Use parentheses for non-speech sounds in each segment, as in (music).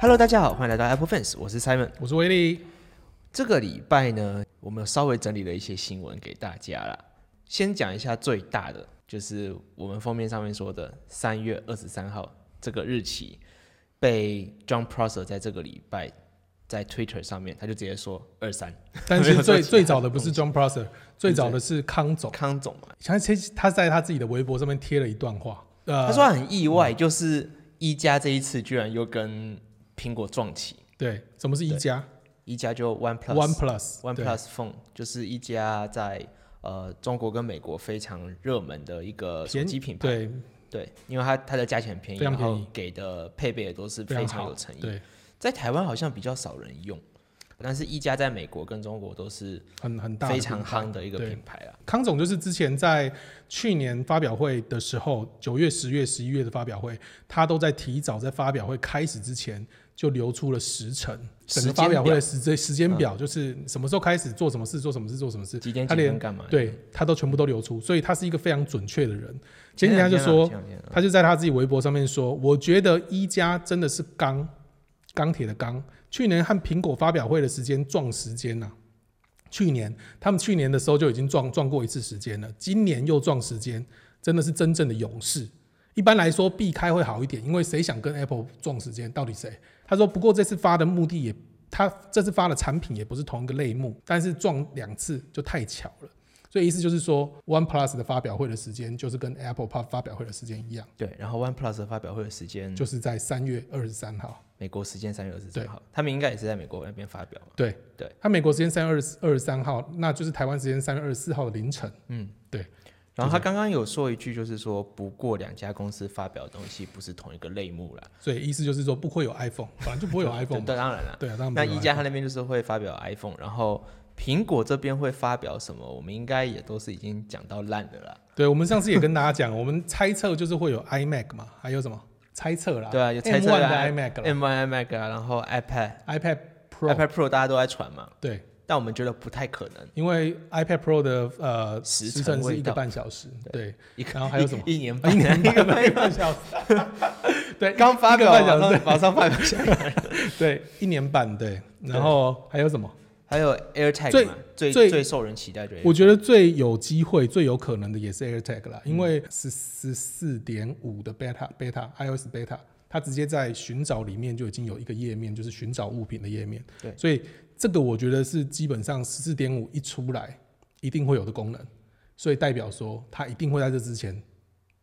Hello，大家好，欢迎来到 Apple Fans，我是 Simon。我是威利。这个礼拜呢，我们稍微整理了一些新闻给大家啦。先讲一下最大的，就是我们封面上面说的三月二十三号这个日期，被 John Prosser 在这个礼拜在 Twitter 上面，他就直接说二三。但是最 (laughs) 最早的不是 John Prosser，最早的是康总。康总嘛，他其实他在他自己的微博上面贴了一段话，呃，他说他很意外，就是一加这一次居然又跟苹果撞起，对，什么是一加一加就 One Plus，One Plus，One Plus Phone 就是一家在呃中国跟美国非常热门的一个手便机品牌。对。对，因为它它的价钱很便宜，非常然后便宜给的配备也都是非非常有诚意。对，在台湾好像比较少人用，但是一加在美国跟中国都是很很大非常夯的一个品牌啊。康总就是之前在去年发表会的时候，九月、十月、十一月的发表会，他都在提早在发表会开始之前就留出了时辰，整个发表会的时间时间表，就是什么时候开始做什么事，做什么事，做什么事，几点他连几分干嘛？对他都全部都流出，所以他是一个非常准确的人。前几天他就说，他就在他自己微博上面说，我觉得一加真的是钢，钢铁的钢。去年和苹果发表会的时间撞时间呐、去年他们去年的时候就已经撞撞过一次时间了，今年又撞时间，真的是真正的勇士。一般来说避开会好一点，因为谁想跟 Apple 撞时间？到底谁？他说，不过这次发的目的也，他这次发的产品也不是同一个类目，但是撞两次就太巧了。所以意思就是说，One Plus 的发表会的时间就是跟 Apple 发发表会的时间一样。对，然后 One Plus 的发表会的时间就是在三月二十三号。美国时间三月二十三号，他们应该也是在美国那边发表嘛。对对，他美国时间三月二十二十三号，那就是台湾时间三月二十四号的凌晨。嗯，对。然后他刚刚有说一句，就是说，不过两家公司发表的东西不是同一个类目啦。所以意思就是说不会有 iPhone，反正就不会有 iPhone 对，嘛。当然了。对啊，那一加他那边就是会发表 iPhone，然后苹果这边会发表什么，我们应该也都是已经讲到烂的啦。对，我们上次也跟大家讲，我们猜测就是会有 iMac 嘛，还有什么猜测啦？对啊，有猜测的啊 iMac 然后 iPad、，iPad Pro，iPad Pro 大家都在传嘛，对，但我们觉得不太可能。因为 iPad Pro 的呃时时程是一个半小时，对，一然后还有什么一一年啊半，一年一个半一个半小时，(laughs) 对，刚发表半小时，马上发表下来。(laughs) 对，一年半，对，然后还有什么？还有 AirTag 最，最最最受人期待的。我觉得最有机会、最有可能的也是 AirTag 啦，因嗯为十十四点五的 beta beta iOS beta，它直接在寻找里面就已经有一个页面，就是寻找物品的页面。对所以这个我觉得是基本上十四点五一出来一定会有的功能，所以代表说它一定会在这之前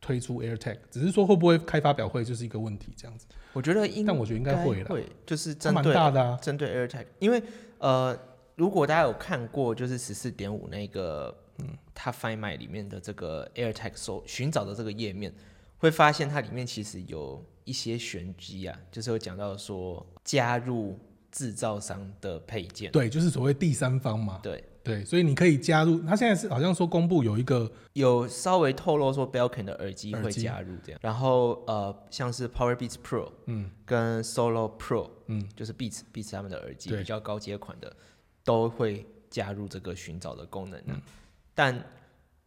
推出 AirTag，只是说会不会开发表会就是一个问题这样子。我觉得应但我觉得应该会了会，就是针对大的啊，针对 AirTag，因为呃，如果大家有看过就是十四点五那个，嗯，它 Find My 里面的这个 AirTag 搜寻找的这个页面，会发现它里面其实有一些玄机啊，就是有讲到说加入制造商的配件，对，就是所谓第三方嘛。对，对，所以你可以加入，他现在是好像说公布有一个有稍微透露说 Belkin 的耳机会加入这样，然后呃，像是 Power Beats Pro，嗯，跟 Solo Pro，嗯，就是 Beats Beats 他们的耳机比较高阶款的，都会加入这个寻找的功能嗯、但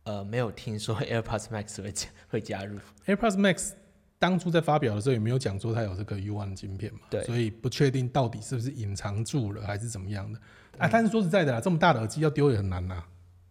呃，没有听说 (laughs) AirPods Max 会加会加入。AirPods Max 当初在发表的时候也没有讲说它有这个 U1 晶片嘛，对所以不确定到底是不是隐藏住了还是怎么样的嗯啊。但是说实在的啦，这么大的耳机要丢也很难呐，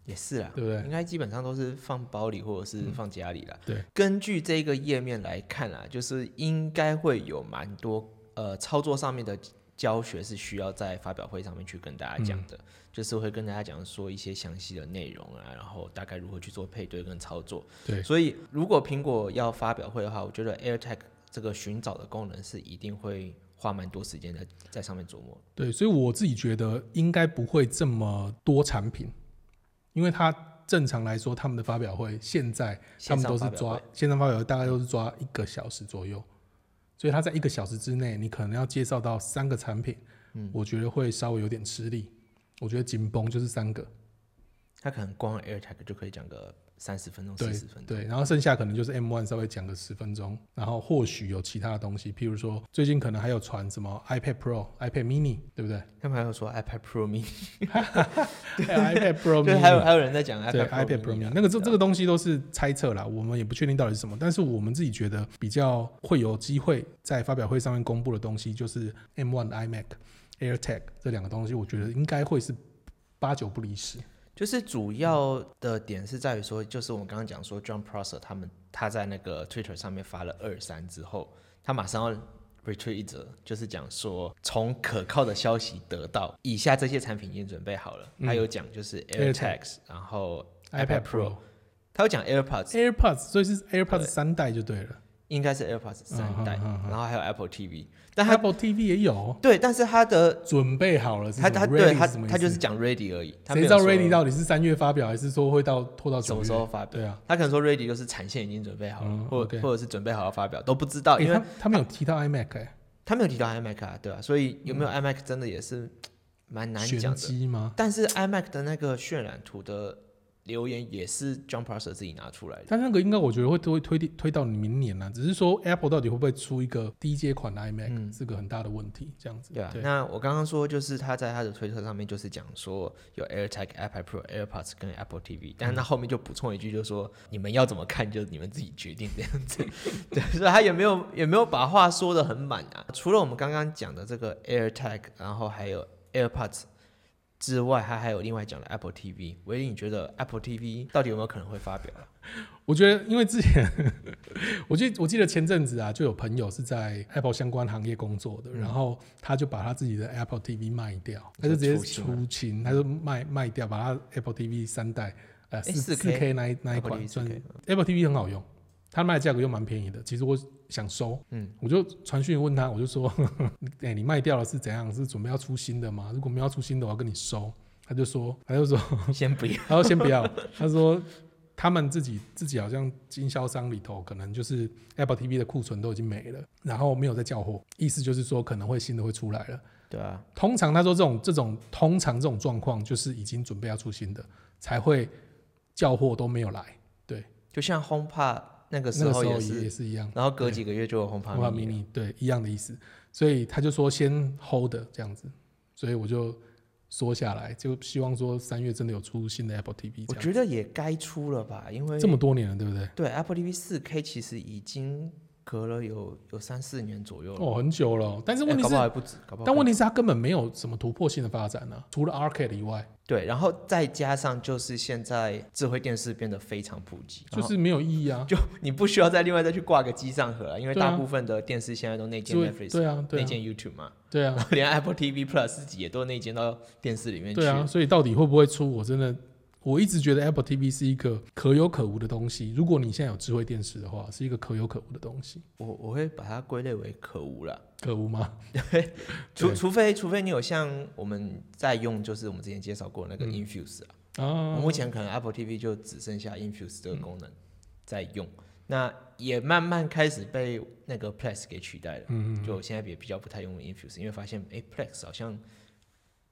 也是啊，对不对？应该基本上都是放包里或者是放家里了。对，根据这个页面来看啊，就是应该会有蛮多呃操作上面的教学是需要在发表会上面去跟大家讲的，就是会跟大家讲说一些详细的内容啊，然后大概如何去做配对跟操作。对所以如果苹果要发表会的话，我觉得 AirTag 这个寻找的功能是一定会花蛮多时间在在上面琢磨。对，所以我自己觉得应该不会这么多产品，因为它正常来说他们的发表会现在他们都是抓线上发表会大概都是抓一个小时左右，所以他在一个小时之内，你可能要介绍到三个产品，嗯我觉得会稍微有点吃力。我觉得紧绷就是三个，他他可能光 AirTag 就可以讲个三十分钟、对四十分钟。对，然后剩下可能就是 M1 稍微讲个十分钟，然后或许有其他的东西，譬如说最近可能还有传什么 iPad Pro、iPad Mini，对不对？他们还有说 iPad Pro Mini，(laughs) 对 iPad Pro (laughs) 对，还有 Mini。还有人在讲 iPad iPad Pro 啊那个这这个东西都是猜测啦，我们也不确定到底是什么，但是我们自己觉得比较会有机会在发表会上面公布的东西，就是 M1 的 iMac、AirTag 这两个东西，我觉得应该会是八九不离十。就是主要的点是在于说，就是我们刚刚讲说，John Prosser 他们他在那个 Twitter 上面发了二三之后，他马上要 retweet 一则，就是讲说从可靠的消息得到，以下这些产品已经准备好了。他有讲就是 AirTags，然后 iPad Pro，他有讲 AirPods，AirPods，所以是 AirPods 对三代就对了。应该是 AirPods 三代，然后还有 Apple TV，但他 Apple TV 也有。对，但是他的准备好了是他他对他他就是讲 ready 而已，他谁知道 Ready 到底是三月发表，还是说会到拖到什？么时候发表？对啊，他可能说 ready 就是产线已经准备好了，嗯或或者是准备好要发表，都不知道，因为诶他他们有提到 iMac 哎、他没有提到 iMac 啊，对吧、所以有没有 iMac 真的也是蛮难讲的。吗？但是 iMac 的那个渲染图的留言也是 John Prosser 自己拿出来的。但那个应该我觉得会推推推到明年了，只是说 Apple 到底会不会出一个低阶款的 iMac，、嗯是个很大的问题。这样子，对啊，那我刚刚说就是他在他的推特上面就是讲说有 AirTag、iPad Pro、AirPods 跟 Apple TV，但是他后面就补充一句，就说你们要怎么看就你们自己决定这样子。(laughs) 对，所以他也没有也没有把话说的很满啊。除了我们刚刚讲的这个 AirTag，然后还有 AirPods 之外，他还有另外讲的 Apple TV。维利，你觉得 Apple TV 到底有没有可能会发表啊？(laughs) 我觉得因为之前我记我记得前阵子啊，就有朋友是在 Apple 相关行业工作的，然后他就把他自己的 Apple TV 卖掉，他就直接出清他就卖卖掉，把他 Apple TV 三代呃四四 4K K 那一那一款算 Apple TV 很好用，它卖的价格又蛮便宜的。其实我想收，嗯，我就传讯问他，我就说，哎、你卖掉了是怎样？是准备要出新的吗？如果没有要出新的，我要跟你收。他就说，他就说，先不要。他说先不要，他说他们自己自己好像经销商里头可能就是 Apple TV 的库存都已经没了，然后没有在叫货，意思就是说可能会新的会出来了。对啊，通常他说这种这种通常这种状况就是已经准备要出新的才会叫货都没有来，对就像 HomePod 那个时候候也是，也也是一样。然后隔几个月就有红牌 mini 对一样的意思，所以他就说先 hold 这样子，所以我就缩下来，就希望说三月真的有出新的 Apple TV。我觉得也该出了吧，因为这么多年了，对不对？对 Apple TV 四 K 其实已经隔了有有三四年左右了，哦，很久了哦，但是问题是不好，还不止，搞不好但问题是它根本没有什么突破性的发展呢、啊除了 Arcade 以外，对，然后再加上就是现在智慧电视变得非常普及，就是没有意义啊。就 (laughs) 你不需要再另外再去挂个机上盒了，因为大部分的电视现在都内建 Netflix，对啊，内建 YouTube 嘛，对啊然，后连 Apple TV Plus 自己也都内建到电视里面去。对啊，所以到底会不会出？我真的，我一直觉得 Apple TV 是一个可有可无的东西。如果你现在有智慧电视的话，是一个可有可无的东西。我我会把它归类为可无了。可无吗？(laughs) 除对除非除非你有像我们在用，就是我们之前介绍过那个嗯 Infuse 啊，目前可能 Apple TV 就只剩下 Infuse 这个功能在用，那也慢慢开始被那个 Plex 给取代了。嗯，就我现在也比较不太用 Infuse，因为发现哎 Plex 好像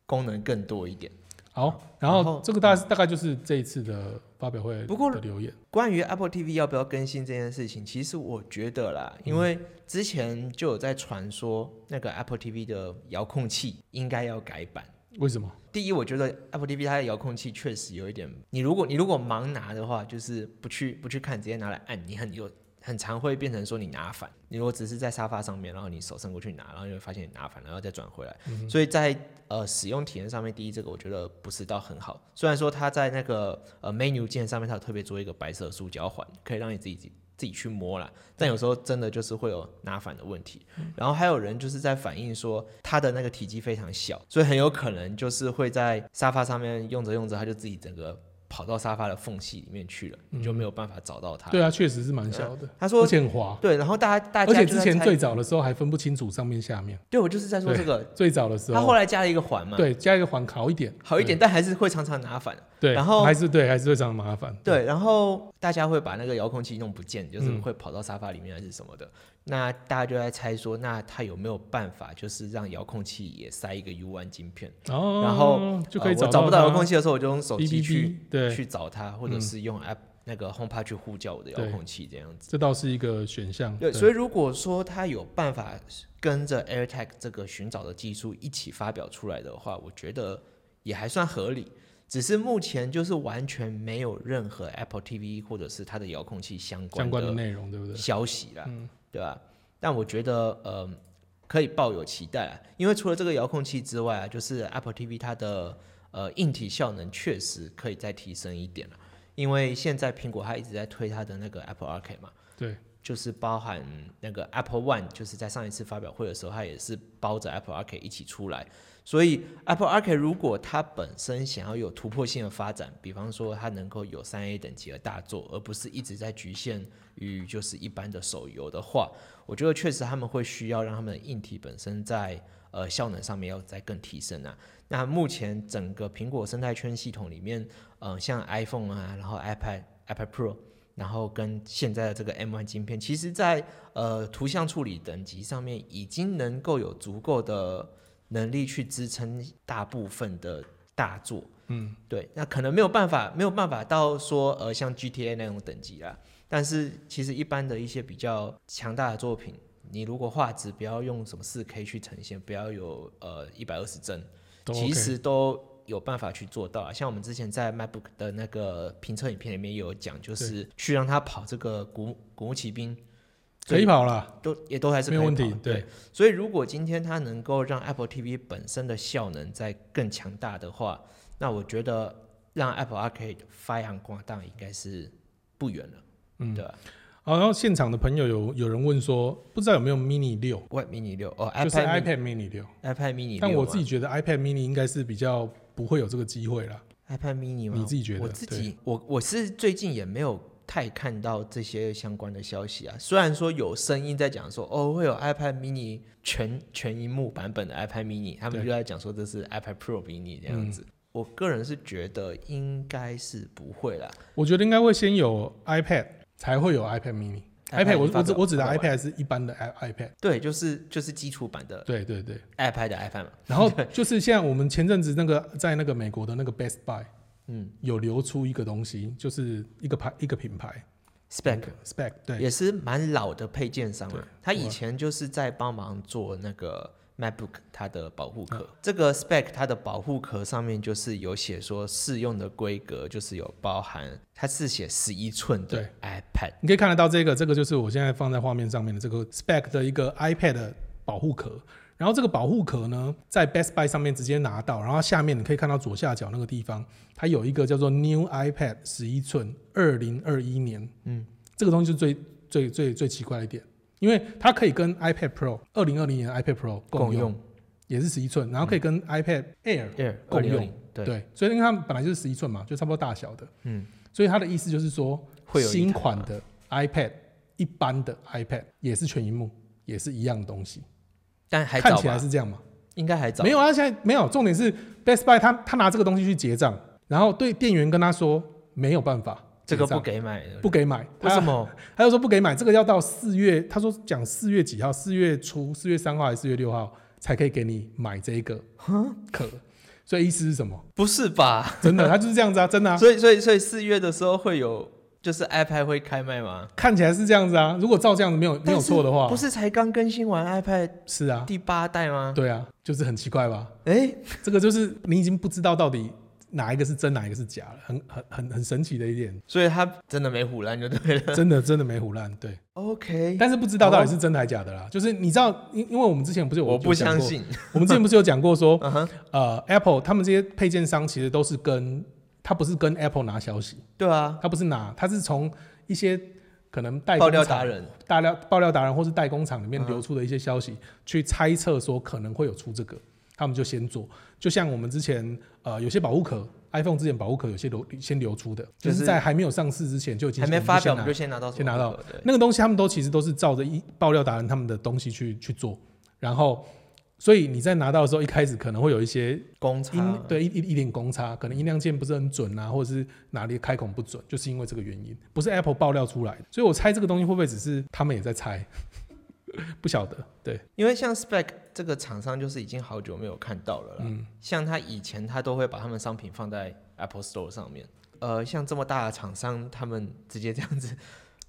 功能更多一点。好，然后这个大大概就是这一次的发表会不过的留言。关于 Apple TV 要不要更新这件事情，其实我觉得啦，因为之前就有在传说那个 Apple TV 的遥控器应该要改版。为什么？第一，我觉得 Apple TV 它的遥控器确实有一点，你如果你如果盲拿的话，就是不去不去看，直接拿来按，你很有很常会变成说你拿反。你如果只是在沙发上面，然后你手伸过去拿，然后你会发现你拿反，然后再转回来。所以在呃使用体验上面，第一这个我觉得不是到很好。虽然说它在那个呃 menu 键上面，它有特别做一个白色塑胶环，可以让你自己自己去摸啦。但有时候真的就是会有拿反的问题。然后还有人就是在反映说，它的那个体积非常小，所以很有可能就是会在沙发上面用着用着，它就自己整个跑到沙发的缝隙里面去了，你就没有办法找到它。对啊，确实是蛮小的，他说而且很滑，对，然后大家大家而且之前最早的时候还分不清楚上面下面。对我就是在说这个，最早的时候，他后来加了一个环嘛，对加一个环好一点，好一点，但还是会常常拿反。对，然后还是对，还是会常常麻烦。对，然后大家会把那个遥控器弄不见，就是嗯会跑到沙发里面还是什么的。那大家就在猜说，那他有没有办法，就是让遥控器也塞一个 U 1晶片？哦，然后就可以找不到遥控器器的时候，我就用手机去去找它，或者是用 App 那个 HomePod 去呼叫我的遥控器这样子。这倒是一个选项。对，所以如果说它有办法跟着 AirTag 这个寻找的技术一起发表出来的话，我觉得也还算合理。只是目前就是完全没有任何 Apple TV 或者是它的遥控器相相关相关的内容，对不对？消息啦，嗯对吧？但我觉得呃可以抱有期待啊，因为除了这个遥控器之外啊，就是 Apple TV 它的呃硬体效能确实可以再提升一点了。因为现在苹果它一直在推它的那个 Apple Arcade 嘛，对，就是包含那个 Apple One，就是在上一次发表会的时候，它也是包着 Apple Arcade 一起出来。所以 Apple Arcade 如果它本身想要有突破性的发展，比方说它能够有三 A 等级的大作，而不是一直在局限于就是一般的手游的话，我觉得确实他们会需要让他们的硬体本身在呃效能上面要再更提升啊。那目前整个苹果生态圈系统里面，呃，像 iPhone 啊，然后 iPad、iPad Pro。然后跟现在的这个 M1 晶片，其实在呃图像处理等级上面已经能够有足够的能力去支撑大部分的大作。嗯，对，那可能没有办法，没有办法到说呃像 GTA 那种等级啦。但是其实一般的一些比较强大的作品，你如果画质不要用什么 4K 去呈现，不要有呃一百二十帧，都其实都有办法去做到啊。像我们之前在 MacBook 的那个评测影片里面也有讲，就是去让它跑这个古古墓奇兵，可以跑了，都也都还是没有问题。对，所以如果今天它能够让 Apple TV 本身的效能再更强大的话，那我觉得让 Apple Arcade 发扬光大应该是不远了。嗯对然后现场的朋友有有人问说，不知道有没有 mini 六，？What Mini 六哦就是，iPad Mini- iPad mini 六，iPad Mini 但我自己觉得 iPad mini 应该是比较不会有这个机会啦。iPad Mini 吗？你自己觉得我自己，我我是最近也没有太看到这些相关的消息啊。虽然说有声音在讲说，哦，会有 iPad Mini 全全荧幕版本的 iPad Mini，他们对就在讲说这是 iPad Pro Mini 这样子。我个人是觉得应该是不会啦。我觉得应该会先有 iPad，才会有 iPad mini。iPad 我我只我指的发表完 iPad 是一般的 i iPad，对，就是就是基础版的对对对。iPad 的 iPad 嘛。(laughs) 然后就是现在我们前阵子那个在那个美国的那个 Best Buy 嗯有流出一个东西，就是一个牌一个品牌，Spec Spec 对也是蛮老的配件商对了。他以前就是在帮忙做那个 MacBook 它的保护嗯壳。这个 spec 它的保护壳上面就是有写说适用的规格就是有包含，它是写十一寸的对 iPad。你可以看得到这个，这个就是我现在放在画面上面的这个 Spec 的一个 iPad 的保护壳。然后这个保护壳呢，在 Best Buy 上面直接拿到，然后下面你可以看到左下角那个地方，它有一个叫做 New iPad 十一寸，二零二一年。嗯，这个东西是最最最最奇怪的一点，因为它可以跟 iPad Pro 二零二零年的 iPad Pro 共用，也是十一寸，然后可以跟 iPad Air 共用对，对，所以因为它们本来就是十一寸嘛，就差不多大小的，嗯，所以它的意思就是说，会有新款的 iPad、一般的 iPad 也是全荧幕，也是一样的东西，但还早看起来是，这样嘛？应该还早。没有啊，现在没有。重点是 Best Buy 他他拿这个东西去结账，然后对店员跟他说没有办法，这个不给买的，不给买，为什么？他就说不给买，这个要到四月，他说讲四月几号，四月初，四月三号还是四月六号才可以给你买这个壳。所以意思是什么？不是吧？真的，他就是这样子啊，真的、(laughs) 啊，所以所以所以四月的时候会有，就是 iPad 会开卖吗？看起来是这样子啊。如果照这样子没有没有错的话，不是才刚更新完 iPad 是啊，第八代吗？对啊，就是很奇怪吧？哎、这个就是你已经不知道到底哪一个是真，哪一个是假了，很很很很神奇的一点，所以他真的没唬烂就对了。真的真的没胡乱，对，OK，但是不知道到底是真的还假的啦。就是你知道，因因为我们之前不是有我不相信。我们之前不是有讲过说，(laughs) 嗯哼，呃，Apple 他们这些配件商其实都是跟他不是跟 Apple 拿消息，对啊，他不是拿，他是从一些可能代达人，大料爆料达人或是代工厂里面嗯流出的一些消息，去猜测说可能会有出这个，他们就先做。就像我们之前呃有些保护壳，iPhone 之前保护壳有些流先流出的，就就是是在还没有上市之前就已经还没发表我们就先拿到先拿到那个东西，他们都其实都是照着一爆料达人他们的东西去去做，然后。所以你在拿到的时候，一开始可能会有一些公差音对一一一点公差，可能音量键不是很准啊，或者是哪里开孔不准，就是因为这个原因，不是 Apple 爆料出来的。所以我猜这个东西会不会只是他们也在猜，不晓得。对，因为像 Spec 这个厂商就是已经好久没有看到了啦。嗯，像他以前他都会把他们商品放在 Apple Store 上面，呃，像这么大的厂商，他们直接这样子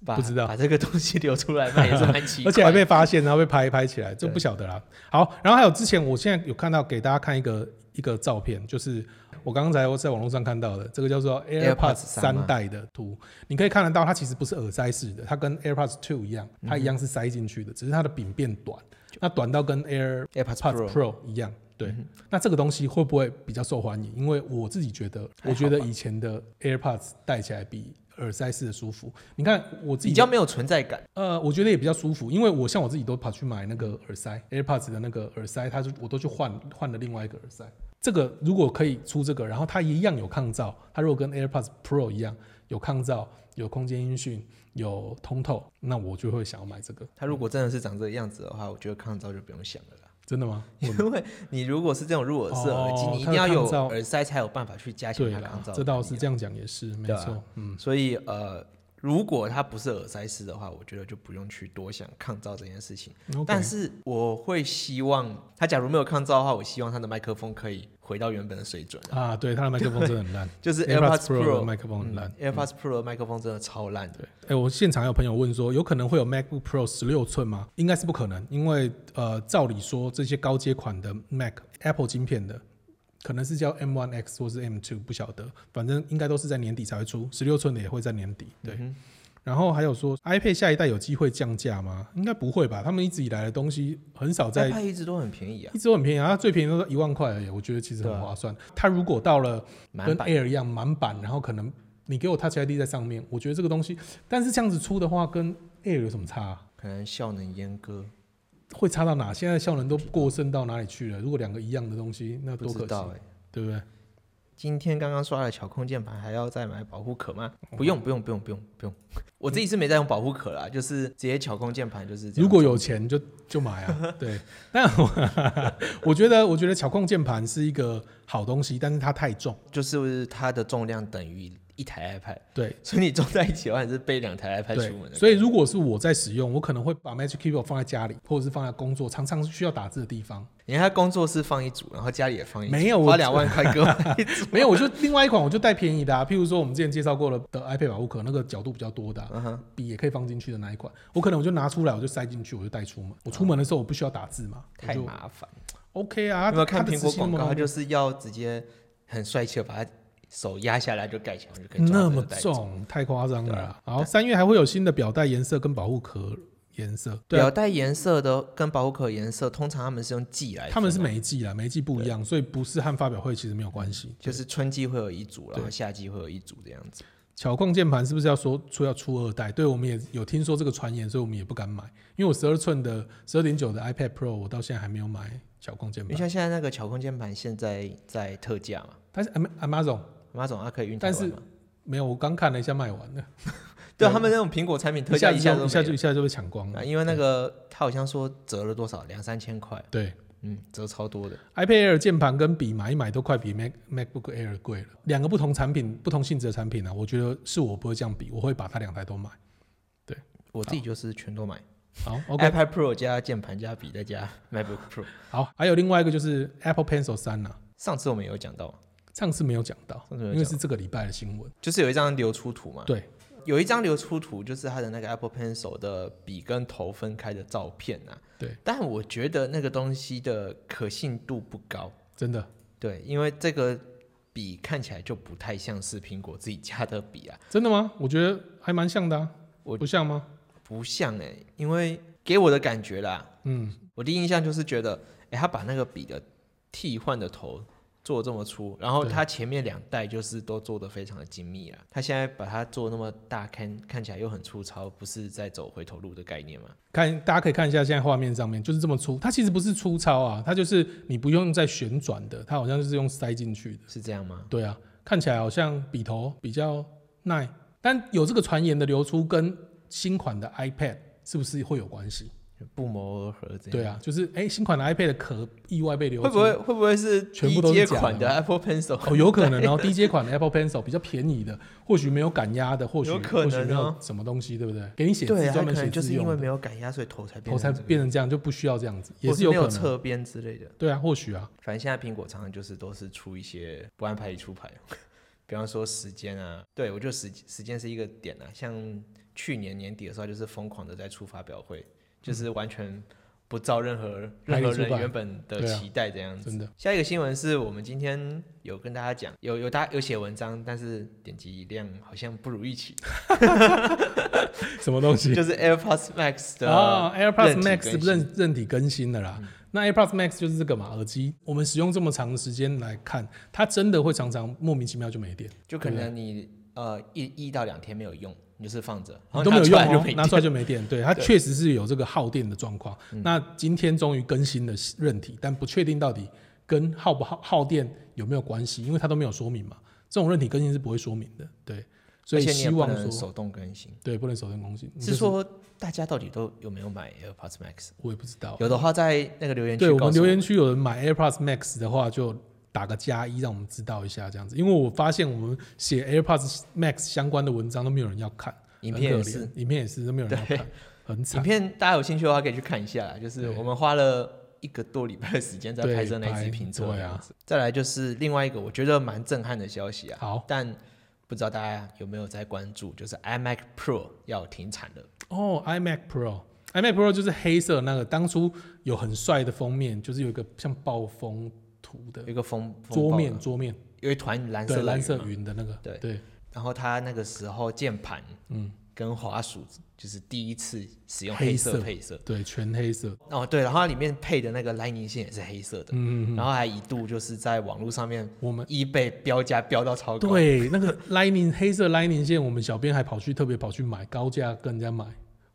把不知道把这个东西流出来卖，也是蛮奇怪。(laughs) 而且还被发现，然后被拍拍起来，这对不晓得啦。好，然后还有之前我现在有看到给大家看一个一个照片，就是我刚才我在网络上看到的，这个叫做 AirPods 三代的图，你可以看得到它其实不是耳塞式的，它跟 AirPods Two 一样，它一样是塞进去的，只是它的柄变短，那短到跟 AirPods AirPods Pro 一样。对，那这个东西会不会比较受欢迎？因为我自己觉得，我觉得以前的 AirPods 戴起来比耳塞式的舒服。你看我自己比较没有存在感。呃，我觉得也比较舒服，因为我像我自己都跑去买那个耳塞，AirPods 的那个耳塞，它就我都去换换了另外一个耳塞。这个如果可以出这个，然后它一样有抗噪，它如果跟 AirPods Pro 一样有抗噪、有空间音讯、有通透，那我就会想要买这个。它如果真的是长这个样子的话，我觉得抗噪就不用想了啦。真的吗？(laughs) 因为你如果是这种入耳式耳机，哦你一定要有耳塞才有办法去加强它抗噪，的这倒是这样讲也是没错。嗯，所以呃，如果它不是耳塞式的话，我觉得就不用去多想抗噪这件事情。但是我会希望它假如没有抗噪的话，我希望它的麦克风可以回到原本的水准啊，啊，对，它的麦克风真的很烂 (laughs) 就是 AirPods Pro 的麦克风很烂。嗯，AirPods Pro 的麦克风真的超烂的。哎、我现场有朋友问说，有可能会有 MacBook Pro 十六寸吗？应该是不可能，因为呃，照理说这些高阶款的 Mac Apple 晶片的，可能是叫 M1 X 或是 M2，不晓得，反正应该都是在年底才会出，十六寸的也会在年底。对，嗯然后还有说 iPad 下一代有机会降价吗？应该不会吧？他们一直以来的东西很少在 iPad 一直都很便宜啊，一直都很便宜啊，它最便宜都是一万块而已，我觉得其实很划算。它如果到了跟 Air 一样满版，然后可能你给我 Touch ID 在上面，我觉得这个东西，但是这样子出的话，跟 Air 有什么差啊、可能效能阉割，会差到哪？现在效能都过剩到哪里去了？如果两个一样的东西，那不多可惜，对不对？今天刚刚刷了巧控键盘，还要再买保护壳吗？不用，不用，不用，不用，不用。(laughs) 我自己是没在用保护壳啦，就是直接巧控键盘就是这样。如果有钱就就买啊，(laughs) 对。但我 (laughs) 我觉得，我觉得巧控键盘是一个好东西，但是它太重，就是它的重量等于一台 iPad，对所以你装在一起的话，你是背两台 iPad 出门的。。所以如果是我在使用，我可能会把 Magic Keyboard 放在家里，或者是放在工作常常需要打字的地方。你看他工作室放一组，然后家里也放一组，没有我花两万 (laughs) 块给我买一组。没有，我就另外一款我就带便宜的啊，譬如说我们之前介绍过了的 iPad 保护壳，那个角度比较多的啊、笔也可以放进去的那一款，我可能我就拿出来，我就塞进去，我就带出门。我出门的时候我不需要打字嘛，我太就麻烦。OK 啊。有没有看苹果广告？它就是要直接很帅气的把它手压下来就盖起来，就可以那么。重，太夸张了啦。好，三月还会有新的表带颜色跟保护壳颜色，对啊，表带颜色的跟保护壳颜色，通常他们是用季来他们是每一季啦，每一季不一样，所以不是和发表会其实没有关系。就是春季会有一组，然后夏季会有一组这样子。巧控键盘是不是要说出要出二代？对，我们也有听说这个传言，所以我们也不敢买。因为我十二寸的十二点九的 iPad Pro，我到现在还没有买巧控键盘。你像现在那个巧控键盘现在在特价嘛，但是 Am- Amazon 马总啊可以运台但是湾？没有，我刚看了一下卖完了，(laughs) 对他们那种苹果产品特价一下就一下就没一下就被抢光了。啊，因为那个他好像说折了多少，两三千块，对嗯，折超多的。，iPad Air 键盘跟笔买一买都快比 Mac MacBook Air 贵了。两个不同产品、不同性质的产品呢、啊，我觉得是我不会这样比，我会把它两台都买。对我自己就是全都买好，OK，，iPad Pro 加键盘加笔再加 MacBook Pro。好，还有另外一个就是 Apple Pencil 三呐、啊，上次我们有讲到，上次没有讲到，因为是这个礼拜的新闻。就是有一张流出图嘛，对，有一张流出图，就是他的那个 Apple Pencil 的笔跟头分开的照片啊。对，但我觉得那个东西的可信度不高。真的对，因为这个笔看起来就不太像是苹果自己家的笔啊，真的吗？我觉得还蛮像的、啊，我不像吗？不像哎、因为给我的感觉啦，嗯，我第一印象就是觉得，哎、他把那个笔的替换的头做这么粗，然后它前面两代就是都做的非常的精密了。它现在把它做那么大，看看起来又很粗糙，不是在走回头路的概念吗？看大家可以看一下现在画面上面就是这么粗，它其实不是粗糙啊，它就是你不用再旋转的，它好像就是用塞进去的。是这样吗？对啊，看起来好像笔头比较耐，但有这个传言的流出跟新款的 iPad 是不是会有关系？不谋而合这样。对啊，就是哎、新款的 iPad 的壳意外被流出，会不会会不会是全部都是款的 Apple Pencil？哦，有可能哦，低阶款的 Apple Pencil 比较便宜的，或许没有赶压的，或许有可能哦或许没有什么东西，对不对？给你写专门写可能就是因为没有赶压，所以头才变头才成这个变成这样，就不需要这样子，也是有是有可能。侧边之类的。对啊，或许啊，反正现在苹果常常就是都是出一些不按牌理出牌，(laughs) 比方说时间啊，对我觉得时时间是一个点啊。像去年年底的时候，就是疯狂的在出发表会，就是完全不照任何任何人原本的期待这样子。真的。下一个新闻是我们今天有跟大家讲，有有大家有写文章，但是点击量好像不如预期，什么东西？就是 AirPods Max 的啊，AirPods Max 更新。嗯韧韧体更新的啦。那 AirPods Max 就是这个嘛，耳机，我们使用这么长的时间来看，它真的会常常莫名其妙就没电，就可能你呃一一到两天没有用，你就是放着，都没有用哦拿出来就没，电。对，它确实是有这个耗电的状况。那今天终于更新了韧体，但不确定到底跟耗不耗耗电有没有关系，因为它都没有说明嘛。这种韧体更新是不会说明的，对，所以希望说，手动更新。对，不能手动更新。就是说大家到底都有没有买 AirPods Max？我也不知道，有的话在那个留言区对我们留言区有人买 AirPods Max 的话，就打个加一，让我们知道一下这样子。因为我发现我们写 AirPods Max 相关的文章都没有人要看，影片也是，影片也是都没有人要看，很惨影。片大家有兴趣的话可以去看一下啦，就是我们花了一个多礼拜的时间在拍摄那拍支评测对啊这样子。再来就是另外一个我觉得蛮震撼的消息啊，好但不知道大家有没有在关注，就是 iMac Pro 要停产了。哦，iMac Pro，iMac Pro 就是黑色那个，当初有很帅的封面，就是有一个像暴风图的一个风风桌面桌面，有一团蓝色蓝色云的那个，对。对，然后他那个时候键盘嗯，跟滑鼠就是第一次使用黑黑色。色配色。对，全黑色，哦，对，然后它里面配的那个 Lightning 线也是黑色的，嗯，然后还一度就是在网络上面我们。一倍标价标到超高。对，那个 Lightning 黑色 Lightning 线，我们小编还跑去特别跑去买，高价跟人家买，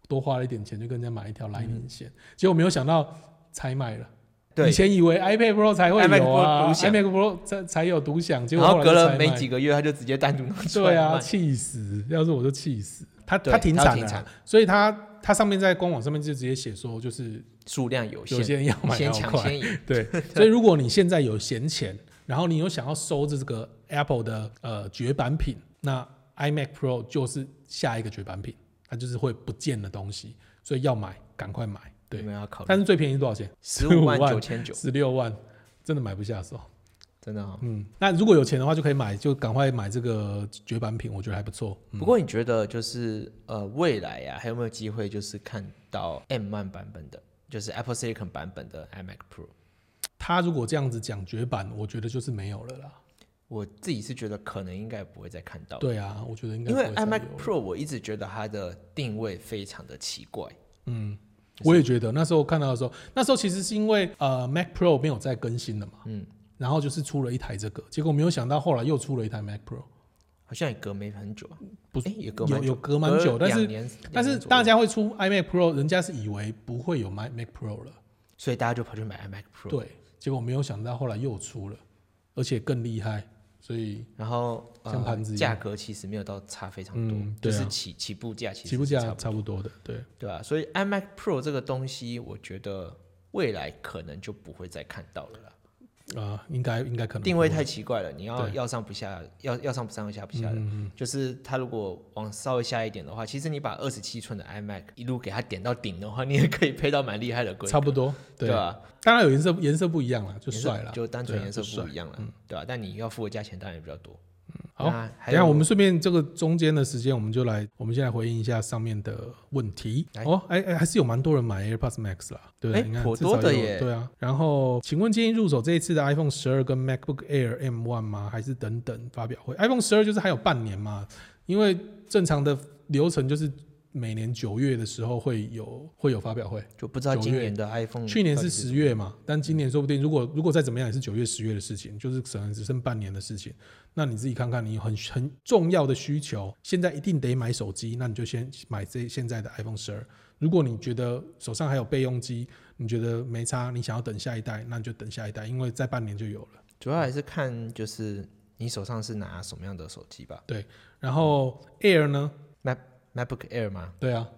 多花了一点钱就跟人家买一条 Lightning 线，结果没有想到才买了。对以前以为 iPad Pro 才会有 Pro 啊独享，iMac Pro 才才有独享，结果然后隔了没几个月，它就直接单独拿出对啊，气死！要是我就气死。它对它停产产了啦，所以它它上面在官网上面就直接写说，就是数量有限，有些人要买先要快。(laughs) 对，所以如果你现在有闲钱，然后你有想要收这个 Apple 的呃绝版品，那 iMac Pro 就是下一个绝版品，它就是会不见的东西，所以要买赶快买。你对，们要考虑但是最便宜多少钱？十五万九千九，十六万，真的买不下手。真的哦。嗯，那如果有钱的话，就可以买，就赶快买这个绝版品，我觉得还不错。嗯不过你觉得就是呃未来呀、还有没有机会就是看到 M1 版本的，就是 Apple Silicon 版本的 iMac Pro？他如果这样子讲绝版，我觉得就是没有了啦。我自己是觉得可能应该不会再看到，对啊，我觉得应该因为 iMac Pro 我一直觉得它的定位非常的奇怪。嗯，我也觉得那时候看到的时候，那时候其实是因为呃 Mac Pro 没有再更新了嘛，嗯，然后就是出了一台这个，结果没有想到后来又出了一台 Mac Pro，好像也隔没很久啊，不诶也隔有有隔蛮久，但是，但是大家会出 iMac Pro，人家是以为不会有 Mac Mac Pro 了，所以大家就跑去买 iMac Pro。对，结果没有想到后来又出了，而且更厉害，所以然后像盘子价格其实没有到差非常多，嗯对啊就是起起步价其实起步价差不多的，对。对吧、所以 iMac Pro 这个东西，我觉得未来可能就不会再看到了啦。啊、应该应该可能定位太奇怪了，你要要上不下，要要上不上下不下的。嗯就是它如果往稍微下一点的话，其实你把二十七寸的 iMac 一路给它点到顶的话，你也可以配到蛮厉害的规格，差不多，对吧？当然有颜色颜色不一样了，就帅了，就单纯颜色不一样了，对吧？但你要付的价钱当然也比较多。好等下，我们顺便这个中间的时间，我们就来，我们先来回应一下上面的问题。哦，哎哎，还是有蛮多人买 AirPods Max 啦，对，哎颇你看至少有多的耶对啊。然后，请问建议入手这一次的 iPhone 十二跟 MacBook Air M1 吗？还是等等发表会？iPhone 十二就是还有半年嘛，因为正常的流程就是每年九月的时候会有会有发表会。就不知道今年的 iPhone 去年是十月嘛，但今年说不定如果如果再怎么样也是九月、十月的事情，就是可能只剩半年的事情。那你自己看看，你有很很重要的需求，现在一定得买手机，那你就先买这现在的 iPhone 十二。如果你觉得手上还有备用机，你觉得没差，你想要等下一代，那你就等下一代，因为在半年就有了。主要还是看就是你手上是拿什么样的手机吧。对然后 Air 呢？MacBook Air 吗？对啊，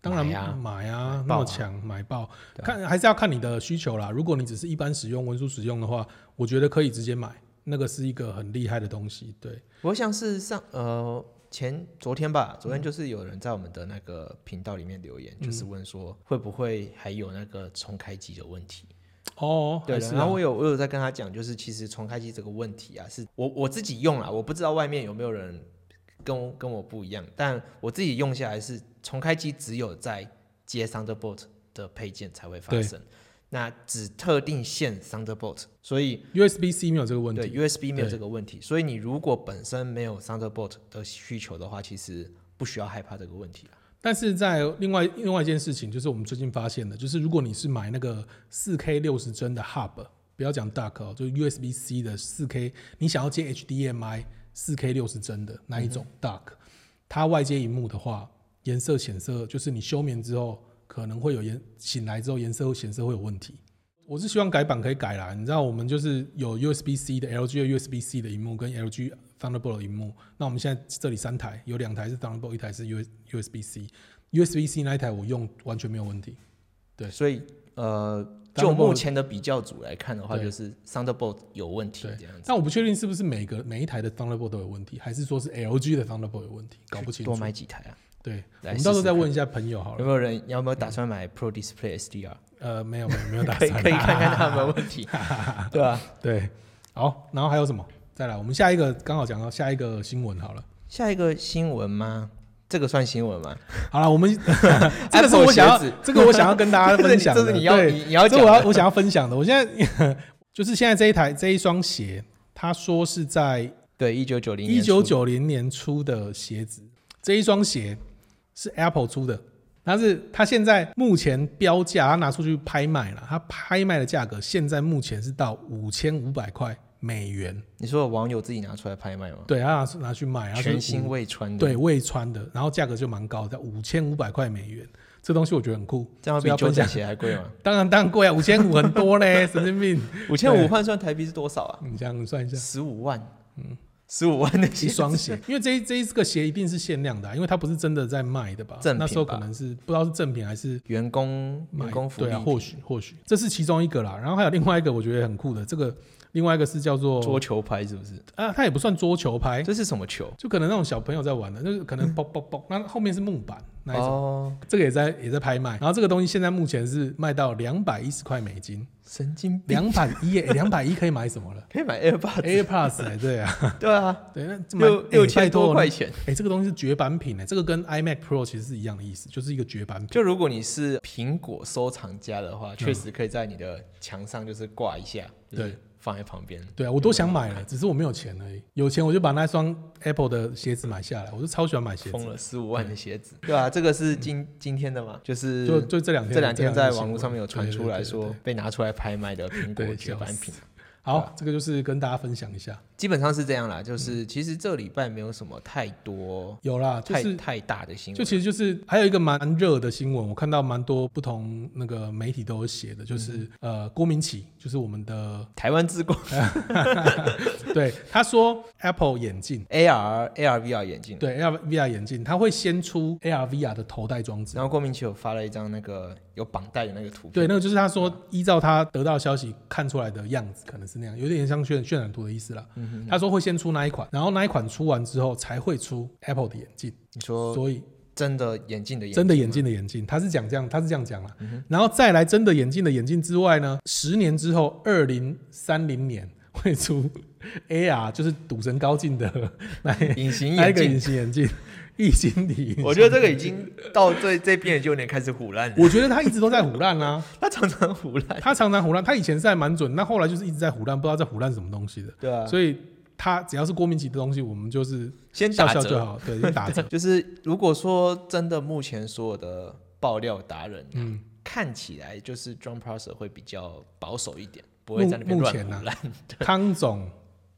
当然买啊买啊，那么强买爆，看还是要看你的需求啦。如果你只是一般使用、文书使用的话，我觉得可以直接买，那个是一个很厉害的东西。对，不过像是上呃前昨天吧，嗯昨天就是有人在我们的那个频道里面留言，就是问说会不会还有那个重开机的问题。哦，对然后我有我有在跟他讲，就是其实重开机这个问题啊，是我我自己用啦，我不知道外面有没有人跟我跟我不一样，但我自己用下来是重开机只有在接 Thunderbolt 的配件才会发生，那只特定线 Thunderbolt，所以 USB C 没有这个问对题。USB 没有对这个问题，所以你如果本身没有 Thunderbolt 的需求的话，其实不需要害怕这个问题啊但是在另外另外一件事情，就是我们最近发现的，就是如果你是买那个四 K 六十帧的 Hub，不要讲 Dock 哦，就是 USB C 的四 K，你想要接 HDMI 四 K 六十帧的那一种 Dark，、它外接荧幕的话，颜色显色就是你休眠之后可能会有颜醒来之后颜色显色会有问题。我是希望改版可以改啦，你知道我们就是有 USB C 的 LG 的 USB C 的荧幕跟 LG Thunderbolt 的荧幕，那我们现在这里三台，有两台是 Thunderbolt，一台是 U USB C。USB C 那一台我用完全没有问题。对所以呃就目前的比较组来看的话，就是 Thunderbolt 有问题这样子。但我不确定是不是每个每一台的 Thunderbolt 都有问题，还是说是 LG 的 Thunderbolt 有问题，搞不清楚多。买几台啊？对，我来们到时候再问一下朋友好了。有没有人有没有打算买 Pro Display SDR？呃，没有没有没有打 (laughs) 算，可以可以看看他有没有问题，(laughs) 对吧？对，好，然后还有什么？再来，我们下一个刚好讲到下一个新闻好了。下一个新闻吗？这个算新闻吗？好了，我们 (laughs) 这个是我想要，这个我想要跟大家分享的，(laughs) 这是你要你你要这讲我要我想要分享的。我现在 (laughs) 就是现在这一台这一双鞋，他说是在对，一九九零一九九零年出的鞋子，这一双鞋是 Apple 出的，但是它现在目前标价，它拿出去拍卖了，它拍卖的价格现在目前是到五千五百块美元，你说有网友自己拿出来拍卖吗？对，他拿去卖，然后是全新未穿的，对未穿的，然后价格就蛮高的，五千五百块美元，这东西我觉得很酷，这样会比九仔所以要分享。鞋还贵吗？(laughs) 当然当然贵啊，五千五很多嘞，(laughs) 神经病。五千五换算台币是多少啊？你这样算一下，十五万，嗯，十五万的一鞋双鞋，因为这一这一个鞋一定是限量的啊、因为它不是真的在卖的吧？正品那时候可能是不知道是正品还是员工买员工福利对啊，或许或许这是其中一个啦。然后还有另外一个我觉得很酷的，这个另外一个是叫做桌球拍是不是？啊，它也不算桌球拍，这是什么球？就可能那种小朋友在玩的，就是可能嘣嘣嘣，那后面是木板那一种，哦，这个也在也在拍卖。然后这个东西现在目前是卖到两百一十块美金，神经病，两百一耶，(laughs) 两百一可以买什么了可以买 AirPods，？AirPods 哎，对啊，对啊，对，那这买六六千多块钱。哎、这个东西是绝版品哎、这个跟 iMac Pro 其实是一样的意思，就是一个绝版品。就如果你是苹果收藏家的嗯话，确实可以在你的墙上就是挂一下，就是对放在旁边。对啊，我都想买了，只是我没有钱而已。有钱我就把那双 Apple 的鞋子买下来，我就超喜欢买鞋子。疯了十五万的鞋子，对啊，这个是今今天的嘛，就是就就这两天，这两天在网络上面有传出来说被拿出来拍卖的苹果对绝版品，好，这个就是跟大家分享一下。基本上是这样啦。嗯就是其实这礼拜没有什么太多有啦，就是太太大的新闻，就其实就是还有一个蛮热的新闻，我看到蛮多不同那个媒体都有写的，就是、嗯呃郭明奇，就是我们的台湾之光 (laughs) 对他说 Apple 眼镜。AR AR VR 眼镜，对 AR VR 眼镜，它会先出 AR VR 的头戴装置。然后郭明奇有发了一张那个有绑带的那个图片，对，那个就是他说依照他得到消息看出来的样子，可能是那样，有点像渲渲染图的意思啦。嗯他说会先出那一款，然后那一款出完之后才会出 Apple 的眼镜，你说所以真的眼镜的眼真的眼吗镜的眼镜，他是讲这样，他是这样讲啦。嗯然后再来真的眼镜的眼镜之外呢，十年之后，二零三零年会出 AR，就是赌神高进的那隐形那一个眼镜隐形眼镜，异形体。我觉得这个已经到最这边就有点开始胡乱了。我觉得他一直都在胡乱啊，他 (laughs) 常常胡乱，他常常胡乱，他以前是还蛮准，那后来就是一直在胡乱，不知道在胡乱什么东西的。对啊，所以他只要是郭明奇的东西，我们就是先打折笑就好，对，就打折。(laughs) 就是如果说真的，目前所有的爆料达人、嗯，看起来就是 John Prosser 会比较保守一点，不目会在那边乱胡乱。康总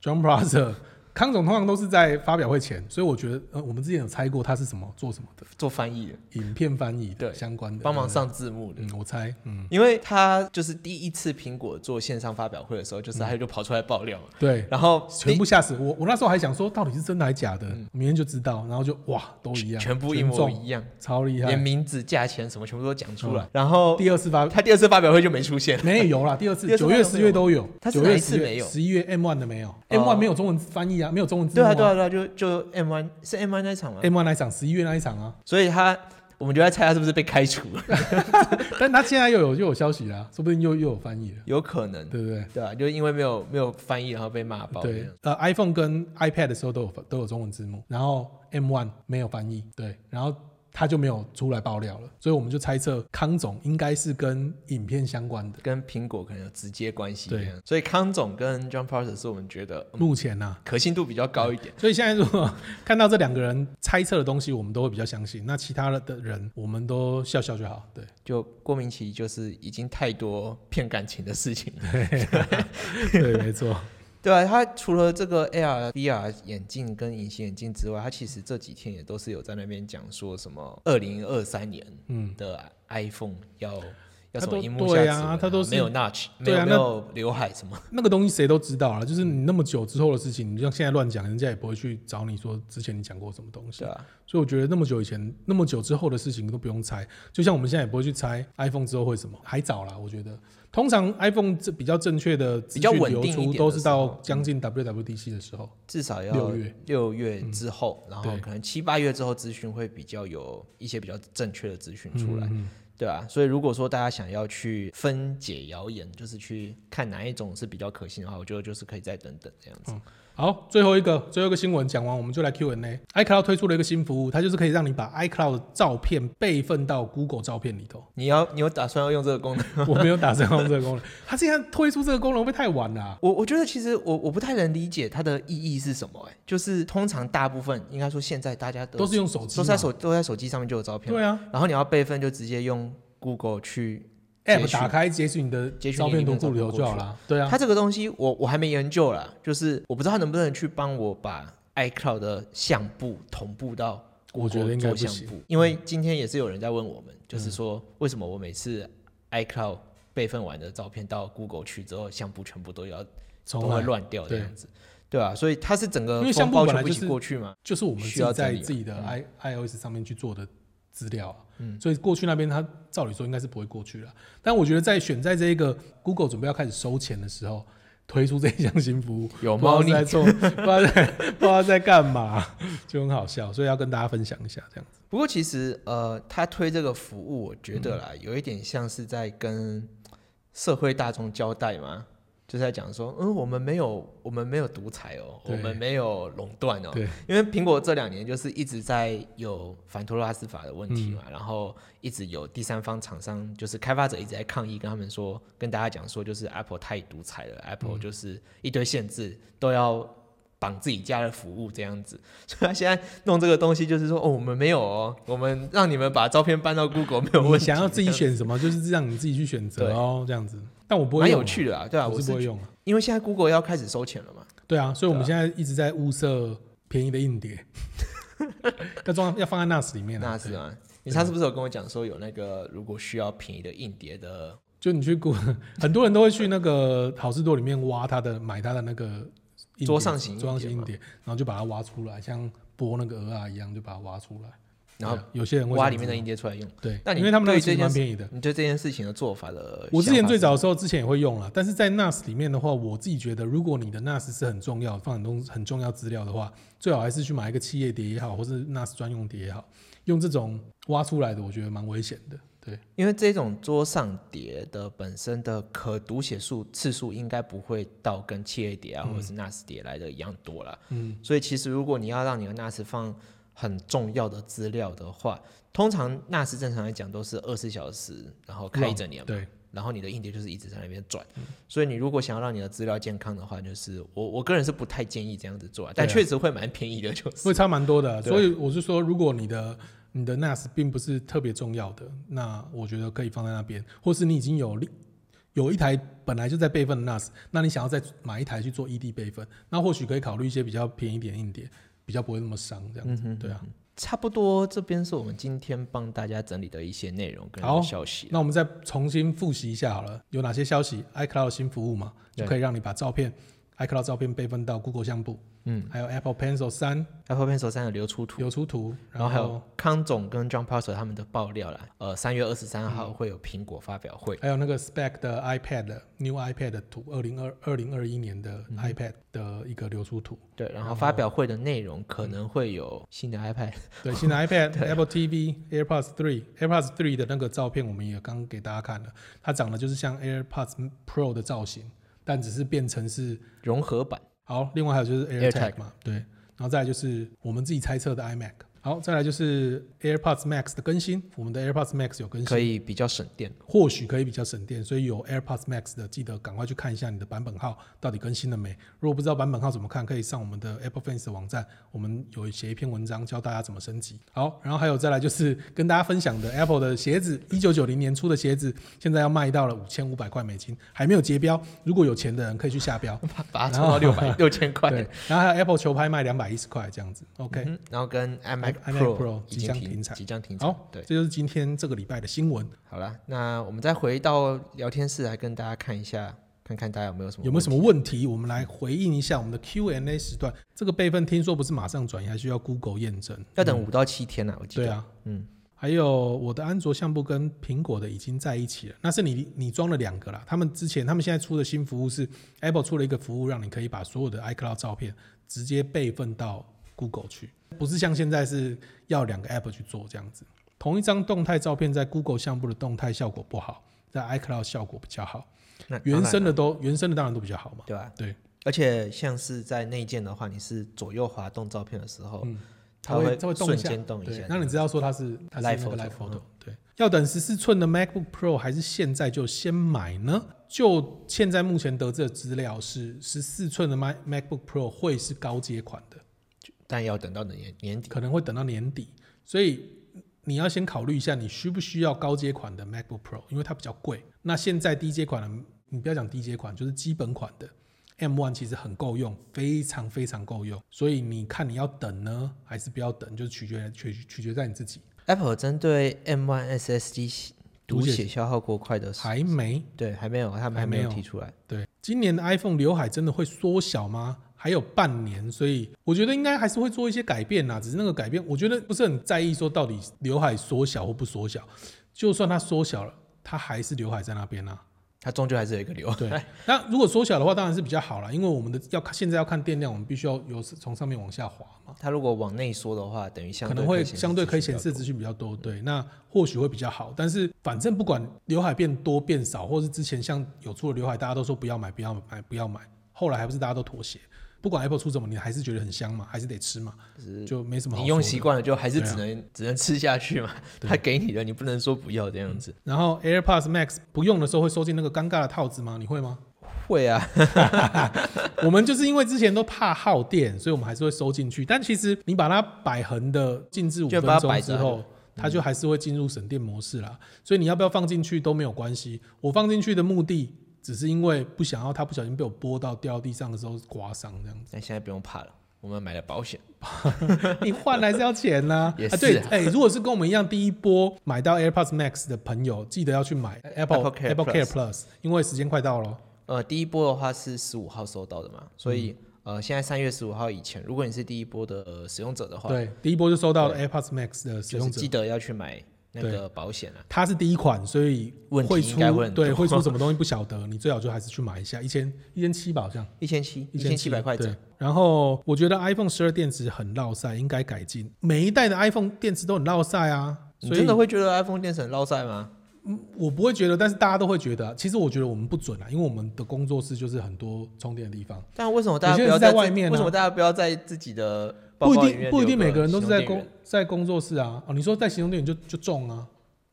John Prosser，康总通常都是在发表会前，所以我觉得，呃，我们之前有猜过他是什么做什么的，做翻译的，影片翻译的对相关的，帮忙。上字幕的。嗯，我猜，嗯，因为他就是第一次苹果做线上发表会的时候，就是他就跑出来爆料嘛，对，然后全部吓死我。我那时候还想说，到底是真的还是假的？明天就知道，然后就哇，都一样，嗯全部一模，一样，超厉害连。名字、价钱什么全部都讲出嗯来。然后第二次发他第二次发表会就没出现，没有啦，第二次九月、十月都有，九月、他是哪一次十月、没有十一月 M one 的没有，M one 没有中文翻译啊，没有中文字幕对啊，对啊，对啊，就就 M one 是 M one 那一场吗，M one 那一场，十一月那一场啊，所以他我们就在猜他是不是被开除了，(laughs) 但他现在又有又有消息啦，说不定又又有翻译了，有可能，对不对？对啊，就因为没有没有翻译，然后被骂爆。对，呃，iPhone 跟 iPad 的时候都有都有中文字幕，然后 M One 没有翻译，对，然后。他就没有出来爆料了，所以我们就猜测康总应该是跟影片相关的，跟苹果可能有直接关系。对，所以康总跟 John Prosser 是我们觉得目前呢可信度比较高一点。所以现在如果看到这两个人猜测的东西，我们都会比较相信。那其他的人，我们都笑笑就好。对，就郭明奇就是已经太多骗感情的事情。(laughs) 对，没错。对啊，它除了这个 AR、VR 眼镜跟隐形眼镜之外，它其实这几天也都是有在那边讲说什么二零二三年的 iPhone 要要什么荧幕下它都没有 Notch，没有没有刘海什么。(laughs) 那个东西谁都知道了，就是你那么久之后的事情，你像现在乱讲，人家也不会去找你说之前你讲过什么东西。对啊，所以我觉得那么久以前、那么久之后的事情都不用猜，就像我们现在也不会去猜 iPhone 之后会什么，还早啦，我觉得。通常 iPhone 这比较正确的比较稳定都是到将近 WWDC 的时候，至少要六月六月之后，然后可能七八月之后资讯会比较有一些比较正确的资讯出来，对啊？所以如果说大家想要去分解谣言，就是去看哪一种是比较可信的话，我觉得就是可以再等等这样子。好，最后一个最后一个新闻讲完，我们就来 Q&A。iCloud 推出了一个新服务，它就是可以让你把 iCloud 的照片备份到 Google 照片里头。你要你有打算要用这个功能？(laughs) 我没有打算用这个功能。它现在推出这个功能会不会太晚了？我我觉得其实我我不太能理解它的意义是什么。哎，就是通常大部分应该说现在大家都是用手机，都在手都在手机上面就有照片。对啊，然后你要备份就直接用 Google 去。App 打开截取你的照片图库里头就好了。对啊，它这个东西我我还没研究啦，就是我不知道它能不能去帮我把 iCloud 的相簿同步到我觉得应该不行，因为今天也是有人在问我们，就是说为什么我每次 iCloud 备份完的照片到 Google 去之后，相簿全部都要都会乱掉这样子，对。啊？所以它是整个因为相簿本来就是过去嘛，就是我们需要在自己的 i iOS 上面去做的。资料，嗯，所以过去那边他照理说应该是不会过去了，但我觉得在选在这一个 Google 准备要开始收钱的时候，推出这一项新服务，(laughs) 有猫腻在做，不知道在 (laughs) 不知道在干嘛，就很好笑，所以要跟大家分享一下这样子。不过其实呃，他推这个服务，我觉得啦，有一点像是在跟社会大众交代嘛。就是在讲说，嗯，我们没有，我们没有独裁哦，我们没有垄断哦，因为苹果这两年就是一直在有反托拉斯法的问题嘛，然后一直有第三方厂商，就是开发者一直在抗议，跟他们说，跟大家讲说，就是 Apple 太独裁了，Apple 就是一堆限制，都要绑自己家的服务这样子，所以他现在弄这个东西，就是说，哦，我们没有哦，我们让你们把照片搬到 Google 没有问题，想要自己选什么，就是让你自己去选择哦，这样子。但我不会蛮有趣的啊，对啊，我是不会用啊，因为现在 Google 要开始收钱了嘛。对啊，所以我们现在一直在物色便宜的硬碟，(laughs) 要装要放在 NAS 里面。啊 NAS 啊？你上次不是有跟我讲说有那个如果需要便宜的硬碟的，就你去 Google，很多人都会去那个好事多里面挖他的买他的那个桌上型桌上型硬碟，然后就把它挖出来，像剥那个鹅啊一样，就把它挖出来。然后有些人会挖里面的硬碟出来用，对，但因为他们那个其实蛮便宜的。你对这件事情的做法的，我之前最早的时候之前也会用了，但是在 NAS 里面的话，我自己觉得，如果你的 NAS 是很重要，放很多很重要资料的话，最好还是去买一个企业碟也好，或是 NAS 专用碟也好，用这种挖出来的，我觉得蛮危险的。对，因为这种桌上碟的本身的可读写数次数应该不会到跟企业碟啊或者是 NAS 碟来的一样多了。嗯，所以其实如果你要让你的 NAS 放很重要的资料的话，通常 NAS 正常来讲都是二十四小时，然后开一整年嘛。对。然后你的硬碟就是一直在那边转，所以你如果想要让你的资料健康的话，就是我我个人是不太建议这样子做，但确实会蛮便宜的，就是会差蛮多的。所以我是说，如果你的你的 NAS 并不是特别重要的，那我觉得可以放在那边，或是你已经有有一台本来就在备份的 NAS，那你想要再买一台去做 ED 备份，那或许可以考虑一些比较便宜点硬碟，比较不会那么伤这样子。对啊。差不多，这边是我们今天帮大家整理的一些内容跟消息。那我们再重新复习一下好了，有哪些消息？iCloud 新服务嘛，就可以让你把照片，iCloud 照片备份到 Google 相簿。嗯，还有 Apple Pencil 三，Apple Pencil 三的流出图，流出图，然后还有康总跟 John Prosser 他们的爆料啦，呃，三月二十三号会有苹果发表会，还有那个 Spec 的 iPad New iPad 的图，二零二二零二一年的 iPad 的一个流出图，对，然后发表会的内容可能会有新的 iPad，对，新的 (laughs) iPad，Apple TV、AirPods Three、AirPods Three 的那个照片我们也刚给大家看了，它长得就是像 AirPods Pro 的造型，但只是变成是融合版。好，另外还有就是 AirTag 嘛，对，然后再来就是我们自己猜测的 iMac。好，再来就是 AirPods Max 的更新，我们的 AirPods Max 有更新，可以比较省电，或许可以比较省电，所以有 AirPods Max 的记得赶快去看一下你的版本号到底更新了没。如果不知道版本号怎么看，可以上我们的 Apple Fans 的网站，我们有写一篇文章教大家怎么升级。好，然后还有再来就是 (laughs) 跟大家分享的 Apple 的鞋子，一九九零年出的鞋子，现在要卖到了五千五百块美金，还没有结标，如果有钱的人可以去下标，(laughs) 把它冲到六百六千块。对，然后还有 Apple 球拍卖两百一十块这样子，OK，然后跟 iMac Pro。即将停产，即将停产。好，对，这就是今天这个礼拜的新闻。好了，那我们再回到聊天室来跟大家看一下，看看大家有没有什么有没有什么问题，我们来回应一下我们的 Q&A 时段。这个备份听说不是马上转移，还需要 Google 验证，要等五到七天呢。我记得。对啊，嗯。还有我的安卓相簿跟苹果的已经在一起了，那是你你装了两个啦。他们之前他们现在出的新服务是 Apple 出了一个服务，让你可以把所有的 iCloud 照片直接备份到。Google 去，不是像现在是要两个 App 去做这样子。同一张动态照片在 Google 项目的动态效果不好，在 iCloud 效果比较好。那原生的都原生的当然都比较好嘛，对吧？对。而且像是在内建的话，你是左右滑动照片的时候，它会它会瞬间动一下，那你知道说它是它是那个 Live Photo。对。要等十四寸的 MacBook Pro 还是现在就先买呢？就现在目前得知的资料是，十四寸的 Mac MacBook Pro 会是高阶款的。但要等到年年底，可能会等到年底，所以你要先考虑一下，你需不需要高阶款的 MacBook Pro，因为它比较贵。那现在低阶款的，你不要讲低阶款，就是基本款的 M1 其实很够用，非常非常够用。所以你看你要等呢，还是不要等，就是取决取取决在你自己。Apple 针对 M1 SSD 读写消耗过快的还没，对，还没有，他们还没有提出来。对，今年的 iPhone 刘海真的会缩小吗？还有半年，所以我觉得应该还是会做一些改变呐。只是那个改变，我觉得不是很在意说到底刘海缩小或不缩小。就算它缩小了，它还是刘海在那边啊。它终究还是有一个刘海。对。(laughs) 那如果缩小的话，当然是比较好了，因为我们的要看现在要看电量，我们必须要有从上面往下滑嘛。它如果往内缩的话，等于相可能会相对可以显示资讯比较多。对，那或许会比较好。但是反正不管刘海变多变少，或是之前像有出的刘海，大家都说不要买，不要买，不要买。后来还不是大家都妥协。不管 Apple 出什么，你还是觉得很香嘛？还是得吃嘛？就没什么。你用习惯了，就还是只能只能吃下去嘛。(laughs) 他给你的，你不能说不要这样子。然后 AirPods Max 不用的时候会收进那个尴尬的套子吗？你会吗？会啊。(laughs) (laughs) 我们就是因为之前都怕耗电，所以我们还是会收进去。但其实你把它摆横的静置五分钟之后，它就还是会进入省电模式啦。所以你要不要放进去都没有关系。我放进去的目的。只是因为不想要它不小心被我拨到掉地上的时候刮伤这样子。但现在不用怕了，我们买了保险。(laughs) 你换还是要钱呢？(laughs) 也是。对，哎，如果是跟我们一样第一波买到 AirPods Max 的朋友，记得要去买 Apple Apple Care Plus，因为时间快到了。呃，第一波的话是十五号收到的嘛，所以呃，现在三月十五号以前，如果你是第一波的呃使用者的话，对，第一波就收到 AirPods Max 的使用者，记得要去买。那个保险啊，它是第一款，所以会出对会出 (laughs) 什么东西不晓得，你最好就还是去买一下，一千一千七吧，好像一千七一千七百块。钱，然后我觉得 iPhone 十二电池很绕塞，应该改进。每一代的 iPhone 电池都很绕塞啊，你真的会觉得 iPhone 电池很绕塞吗？嗯，我不会觉得，但是大家都会觉得。其实我觉得我们不准啊，因为我们的工作室就是很多充电的地方。但为什么大家不要在外面？为什么大家不要在自己的？不一定不一定每个人都是在工在工作室啊。哦，你说带行动电源就就中啊。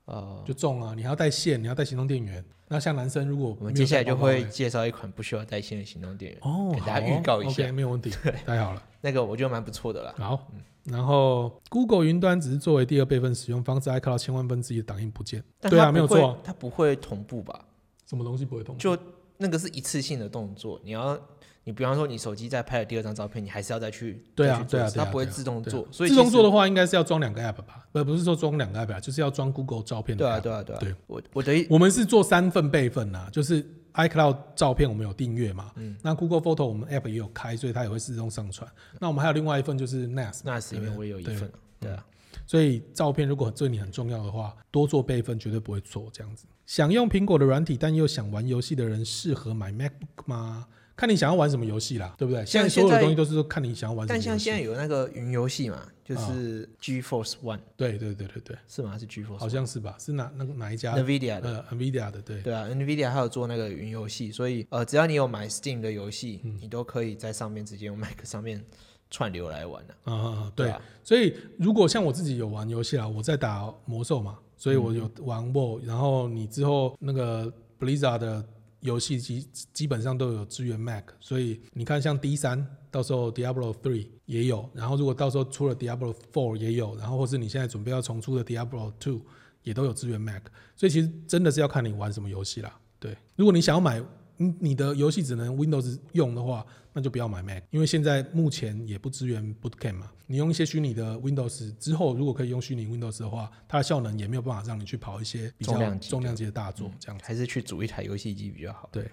哦，就中啊！你还要带线，你要带行动电源。那像男生，如果我们接下来就会介绍一款不需要带线的行动电源哦，给大家预告一下，没有问题，(laughs) 太好了。那个我觉得蛮不错的啦。好，然后 Google 云端只是作为第二备份使用，方式 iCloud 千万分之一的档印不见。对啊，没有错，它不会同步吧？什么东西不会同步？就那个是一次性的动作，你要。你比方说，你手机在拍了第二张照片，你还是要再去对啊对啊，它不会自动做。所以自动做的话，应该是要装两个 app 吧？不不是说装两个 app，就是要装 Google 照片的。对啊对啊对啊。对，我我的我们是做三份备份呐，就是 iCloud 照片我们有订阅嘛，嗯，那 Google Photo 我们 App 也有开，所以它也会自动上传。那我们还有另外一份就是 NAS，NAS 里面我也有一份啊，对啊，所以照片如果对你很重要的话，多做备份绝对不会错。这样子，想用苹果的软体但又想玩游戏的人，适合买 MacBook 吗？看你想要玩什么游戏啦，对不对？现在所有的东西都是说看你想要玩什么。但像现在有那个云游戏嘛，就是 GeForce One 对对对对对，是吗？是 GeForce，好像是吧？是哪那个哪一家？NVIDIA 的。呃，NVIDIA 的，对对啊，NVIDIA 还有做那个云游戏，所以呃，只要你有买 Steam 的游戏，嗯你都可以在上面直接用 Mac 上面串流来玩的、啊啊啊，对。啊，所以如果像我自己有玩游戏啊，我在打魔兽嘛，所以我有玩 WoW，、然后你之后那个 Blizzard 的游戏基基本上都有支援 Mac，所以你看像 D 三，到时候 Diablo Three 也有，然后如果到时候出了 Diablo Four 也有，然后或是你现在准备要重出的 Diablo Two 也都有支援 Mac，所以其实真的是要看你玩什么游戏啦。对，如果你想要买你你的游戏只能 Windows 用的话，那就不要买 Mac，因为现在目前也不支援 Bootcamp 嘛。你用一些虚拟的 Windows 之后，如果可以用虚拟 Windows 的话，它的效能也没有办法让你去跑一些比较重量级的大作这样子。还是去组一台游戏机比较好。对，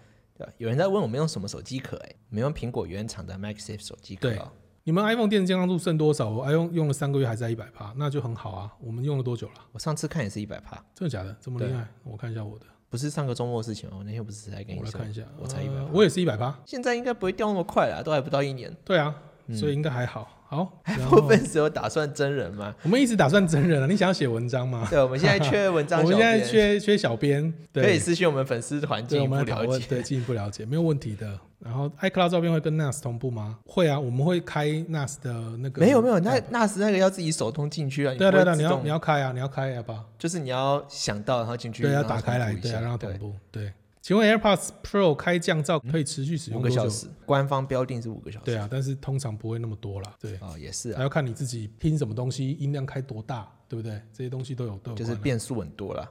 有人在问我们用什么手机壳、哎，我们用苹果原厂的 MagSafe 手机壳。你们 iPhone 电池健康度剩多少？我 iPhone 用了三个月还在一百帕，那就很好啊。我们用了多久了？我上次看也是一百帕，真的假的？这么厉害？我看一下我的，不是上个周末的事情哦。我那天不是才跟你我来看一下，我才一百帕，呃我也是一百八。现在应该不会掉那么快啦，都还不到一年。对啊，嗯所以应该还好。好，然后部分只有打算真人吗？我们一直打算真人啊，你想要写文章吗？(laughs) 对，我们现在缺文章 (laughs) 我，们现在缺缺小编，对，可以私信我们粉丝团进对，一步我们来讨论，了解。对，进一步了解，没有问题的。然后 iCloud 照片会跟 NAS 同步吗？会啊，我们会开 NAS 的那个。没有没有，那 NAS 那个要自己手动进去啊，你对啊对啊对啊，你要你要开啊，你要开要不好？就是你要想到然后进去，对，要打开来，对让它同步。对，请问 AirPods Pro 开降噪可以持续使用五个小？时，官方标定是五个小时。对啊，但是通常不会那么多啦。对，哦，也是啊，还要看你自己听什么东西，音量开多大，对不对？这些东西都有都有就是变数很多啦。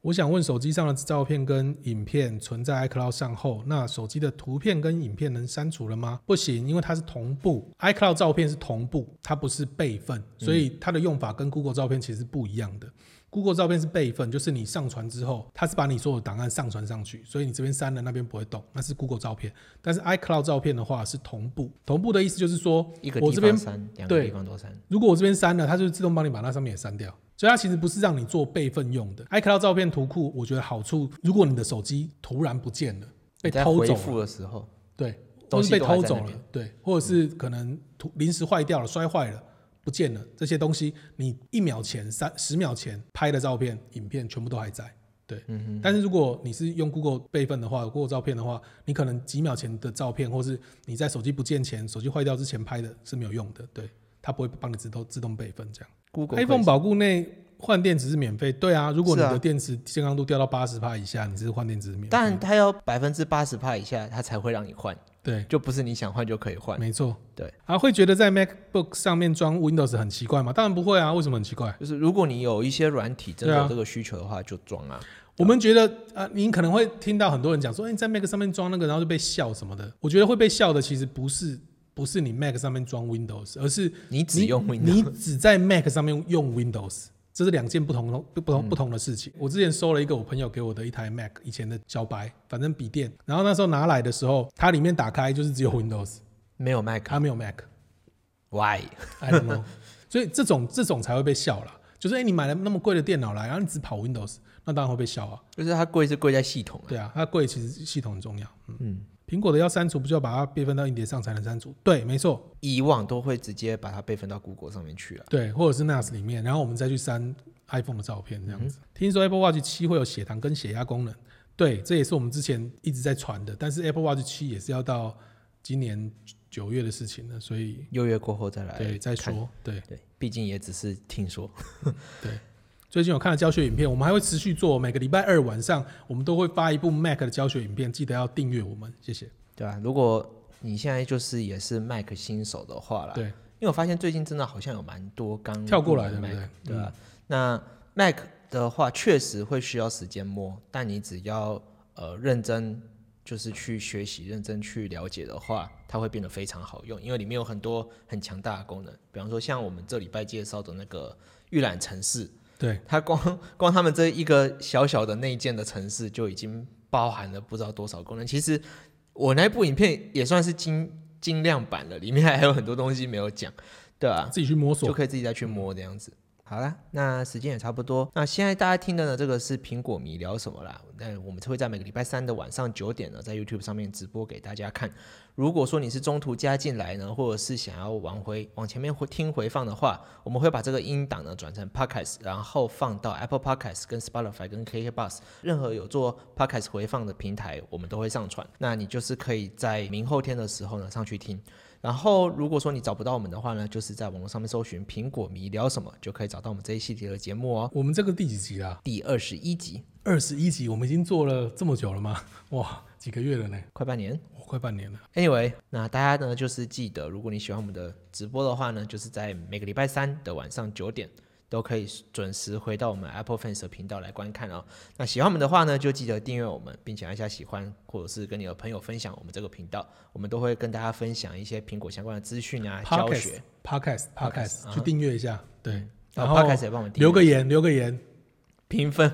我想问，手机上的照片跟影片存在 iCloud 上后，那手机的图片跟影片能删除了吗？不行，因为它是同步，iCloud 照片是同步，它不是备份，所以它的用法跟 Google 照片其实是不一样的。Google 照片是备份，就是你上传之后，它是把你所有的档案上传上去，所以你这边删了，那边不会动，那是 Google 照片。但是 iCloud 照片的话是同步，同步的意思就是说一个地我这边方删，两个对地方都删。如果我这边删了，它就自动帮你把那上面也删掉。所以它其实不是让你做备份用的。iCloud 照片图库，我觉得好处，如果你的手机突然不见了，被偷走了，复的时候，对，或东西是被偷走了对，或者是可能图临时坏掉了、摔坏了。不见了，这些东西你一秒前、三十秒前拍的照片、影片全部都还在，对。嗯但是如果你是用 Google 备份的话，Google 照片的话，你可能几秒前的照片，或是你在手机不见前、手机坏掉之前拍的是没有用的，对，它不会帮你自动自动备份这样。，Google iPhone 保固内换电池是免费，对啊，如果你的电池健康度掉到八十帕以下，你是换电池是免费。但它要百分之八十帕以下，它才会让你换，对，就不是你想换就可以换。没错。对，啊，会觉得在 MacBook 上面装 Windows 很奇怪吗？当然不会啊，为什么很奇怪？就是如果你有一些软体真的有这个需求的话，就装啊。我们觉得啊，您可能会听到很多人讲说，哎、你在 Mac 上面装那个，然后就被笑什么的。我觉得会被笑的其实不是不是你 Mac 上面装 Windows，而是你只用 Windows，你只在 Mac 上面用 Windows，这是两件不同的不嗯同不同的事情。我之前收了一个我朋友给我的一台 Mac，以前的小白，反正笔电，然后那时候拿来的时候，它里面打开就是只有 Windows，没有 Mac。它没有 Mac。Why？I don't know，所以这种这种才会被笑啦。就是哎、你买了那么贵的电脑来，然后你只跑 Windows，那当然会被笑啊。就是它贵是贵在系统啊。对啊，它贵其实系统很重要。嗯，苹果的要删除，不就要把它备份到硬碟上才能删除？对，没错，以往都会直接把它备份到 Google 上面去了。对，或者是 NAS 里面，然后我们再去删 iPhone 的照片这样子。听说 Apple Watch 七会有血糖跟血压功能，对，这也是我们之前一直在传的，但是 Apple Watch 七也是要到今年九月的事情了，所以六月过后再来对再。说，对。对，毕竟也只是听说。最近有看了教学影片，我们还会持续做，每个礼拜二晚上我们都会发一部 Mac 的教学影片，记得要订阅我们，谢谢。对啊，如果你现在就是也是 Mac 新手的话啦，对，因为我发现最近真的好像有蛮多刚跳过来的对对？对吧、那 Mac 的话确实会需要时间摸，但你只要呃认真就是去学习、认真去了解的话，它会变得非常好用，因为里面有很多很强大的功能，比方说像我们这礼拜介绍的那个预览程式，对，它光光他们这一个小小的内建的城市就已经包含了不知道多少功能。其实我那部影片也算是精精量版了，里面还有很多东西没有讲，对啊、自己去摸索就。可以自己再去摸这样子。好啦，那时间也差不多。那现在大家听的呢，这个是苹果迷聊什么啦？那我们会在每个礼拜三的晚上九点呢，在 YouTube 上面直播给大家看。如果说你是中途加进来呢，或者是想要往回往前面回听回放的话，我们会把这个音档呢转成 Podcast，然后放到 Apple Podcast、跟 Spotify、跟 KK Bus 任何有做 Podcast 回放的平台，我们都会上传。那你就是可以在明后天的时候呢上去听。然后，如果说你找不到我们的话呢，就是在网络上面搜寻“苹果迷聊什么”，就可以找到我们这一系列的节目哦。我们这个第几集啊？第二十一集，二十一集，我们已经做了这么久了吗？(laughs) 哇，几个月了呢？快半年。哦快半年了。Anyway，那大家呢就是记得，如果你喜欢我们的直播的话呢，就是在每个礼拜三的晚上九点都可以准时回到我们 Apple Fans 的频道来观看哦。那喜欢我们的话呢，就记得订阅我们，并且按下喜欢，或者是跟你的朋友分享我们这个频道，我们都会跟大家分享一些苹果相关的资讯啊、教 Podcast 学。Podcast 啊去订阅一下，对，然然后后 Podcast 也帮我们留个言，留个言，评分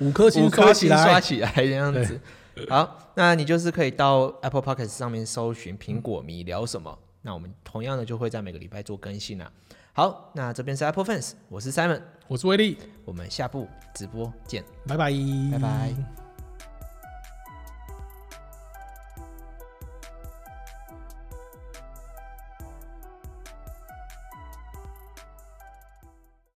五颗星五颗刷起星刷。起来这样子。好，那你就是可以到 Apple Podcast 上面搜寻“苹果迷聊什么”，那我们同样的就会在每个礼拜做更新啦。好，那这边是 Apple Fans，我是 Simon，我是威利，我们下部直播见，拜拜，拜拜。